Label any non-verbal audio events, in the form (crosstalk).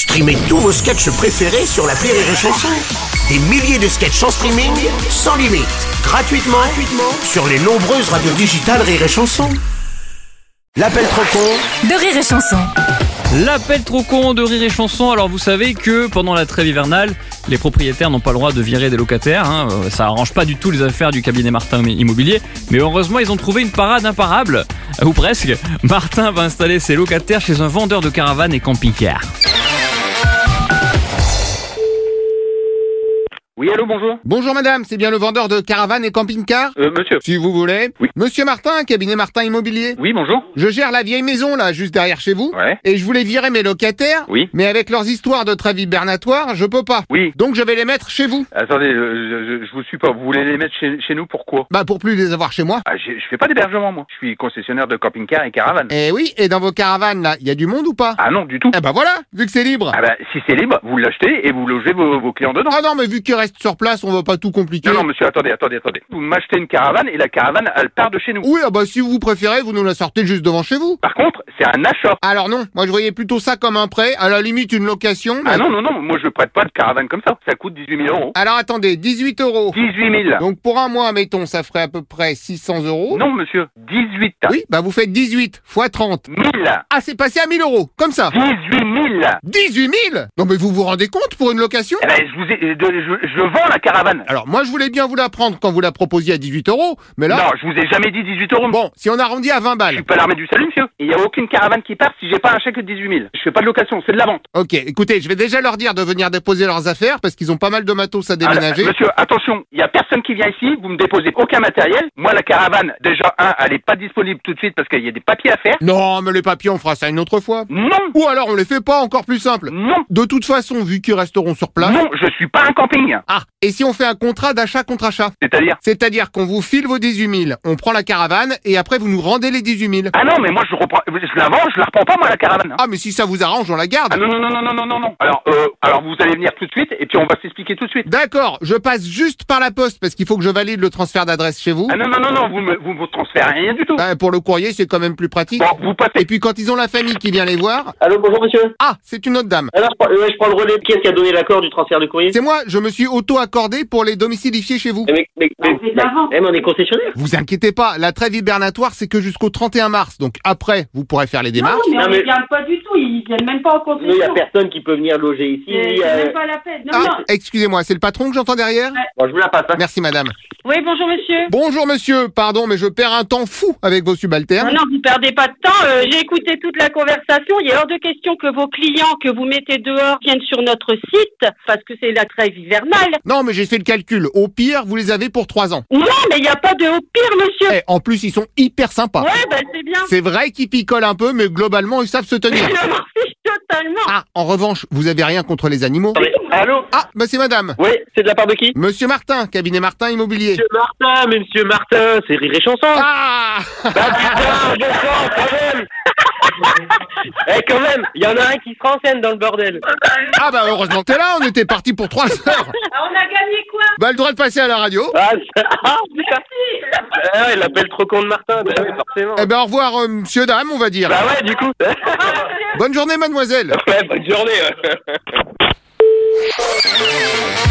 Streamez tous vos sketchs préférés sur la Rire et Chanson. Des milliers de sketchs en streaming, sans limite, gratuitement, gratuitement sur les nombreuses radios digitales Rire et Chanson. L'appel trop con de rire et chanson. L'appel trop con de rire et chanson. Alors vous savez que pendant la trêve hivernale, les propriétaires n'ont pas le droit de virer des locataires. hein. Euh, Ça arrange pas du tout les affaires du cabinet Martin Immobilier. Mais heureusement, ils ont trouvé une parade imparable. Ou presque. Martin va installer ses locataires chez un vendeur de caravanes et camping-cars. Oui, allô, bonjour. Bonjour madame, c'est bien le vendeur de caravanes et camping-car Euh, monsieur. Si vous voulez. Oui. Monsieur Martin, cabinet Martin Immobilier. Oui, bonjour. Je gère la vieille maison là, juste derrière chez vous. Ouais. Et je voulais virer mes locataires. Oui. Mais avec leurs histoires de trêve hibernatoire, je peux pas. Oui. Donc je vais les mettre chez vous. Attendez, je, je, je vous suis pas. Vous voulez les mettre chez, chez nous pourquoi Bah pour plus les avoir chez moi. ah, j'ai- Je fais pas d'hébergement, moi. Je suis concessionnaire de camping-car et caravane. Eh oui, et dans vos caravanes là, il y a du monde ou pas? Ah non, du tout. Eh bah voilà, vu que c'est libre. Ah bah, si c'est libre, vous l'achetez et vous logez vos, vos clients dedans. Ah non, mais vu sur place, on va pas tout compliquer. Non, non, monsieur, attendez, attendez, attendez. Vous m'achetez une caravane et la caravane, elle part de chez nous. Oui, ah bah si vous préférez, vous nous la sortez juste devant chez vous. Par contre, c'est un achat. Alors non, moi je voyais plutôt ça comme un prêt, à la limite une location. mais- Ah non, non, non, moi je prête pas de caravane comme ça. Ça coûte 18 000 euros. Alors attendez, 18 euros. 18 000. Donc pour un mois, mettons, ça ferait à peu près 600 euros. Non, monsieur, 18 Oui, bah vous faites 18 fois 30. 000. Ah, c'est passé à 1000 euros, comme ça. 18 000. 18 000 Non mais vous vous rendez compte pour une location? Eh ben, je vous ai, je vends la caravane. Alors moi je voulais bien vous la prendre quand vous la proposiez à 18 euros, mais là... Non, je vous ai jamais dit 18 euros. Bon, si on arrondit à 20 Je balles. suis pas l'armée du salut, monsieur. Il y a aucune caravane qui part si j'ai pas un chèque de 18 000. Je fais pas de location, c'est de la vente. Ok, écoutez, je vais déjà leur dire de venir déposer leurs affaires parce qu'ils ont pas mal de matos à déménager. Alors, monsieur, attention, il y a personne qui vient ici, vous me déposez aucun matériel. Moi, la caravane, déjà, un, elle est pas disponible tout de suite parce qu'il y a des papiers à faire. Non, mais les papiers, on fera ça une autre fois. Non, Ou alors on les fait pas, encore plus simple. non, De toute façon, vu qu'ils resteront sur place... non, je suis pas un camping. Ah, et si on fait un contrat d'achat contre achat C'est-à-dire C'est-à-dire qu'on vous file vos 18 000, on prend la caravane et après vous nous rendez les 18 000. Ah non, mais moi, je reprends, je la vends, je la reprends pas, moi, la caravane. Ah mais si ça vous arrange, on la garde. Ah non, non, non, non, non, non, non, non. Alors, euh, alors vous allez venir tout de suite et puis on va s'expliquer tout de suite. D'accord, je passe juste par la poste parce qu'il faut que je valide le transfert d'adresse chez vous. Ah non, non, non, non, vous me, vous me transférez rien du tout. Ah, pour le courrier, c'est quand même plus pratique. Bon, vous passez. Et puis quand ils ont la famille qui vient les voir, Allô, bonjour monsieur. ah, c'est une autre dame. Alors, je prends, ouais, je prends le relais. Qui est-ce qui a donné l'accord du transfert de courrier? C'est moi, je me suis auto-accordé pour les domicilifier chez vous. Eh, mais, on est concessionnaire. Vous inquiétez pas, la trêve hibernatoire c'est que jusqu'au 31 mars, donc après vous pourrez faire les démarches. Non, mais Non, on ne vient pas du tout, ils viennent même pas en Nous, il y a concession. personne qui peut venir loger ici. Ni, euh, même pas la peine. Non, Ah, non. excusez-moi, c'est le patron que j'entends derrière Bon, je vous la passe. Hein. Merci madame. Oui, bonjour monsieur. Bonjour monsieur, pardon mais je perds un temps fou avec vos subalternes. Non, non, vous perdez pas de temps. euh, J'ai écouté toute la conversation. Il est hors de question que vos clients que vous mettez dehors viennent sur notre site parce que c'est la trêve hivernale. Non mais j'ai fait le calcul, au pire vous les avez pour 3 ans. Non, mais il n'y a pas de au pire, monsieur. Eh, en plus ils sont hyper sympas. Ouais, bah c'est bien. C'est vrai qu'ils picolent un peu mais globalement ils savent se tenir. (laughs) Je m'en fiche totalement. Ah, en revanche, vous avez rien contre les animaux. Allô Ah, bah c'est madame. Oui, c'est de la part de qui Monsieur Martin, cabinet Martin Immobilier. Monsieur Martin, mais monsieur Martin, c'est rire et chanson. Ah Bah putain, je sens quand même. (laughs) Eh quand même, il y en a un qui se renseigne dans le bordel. Ah bah heureusement que t'es là, on était parti pour 3 heures. Ah, on a gagné quoi Bah le droit de passer à la radio. Ah, c'est- (laughs) ah, putain. Ah, ouais, il appelle trop con de Martin, bah oui, forcément. Eh ben au revoir euh, monsieur dame, on va dire. Bah ouais, du coup. Bonne journée mademoiselle. ouais, bonne journée. ouais. Oh, my God.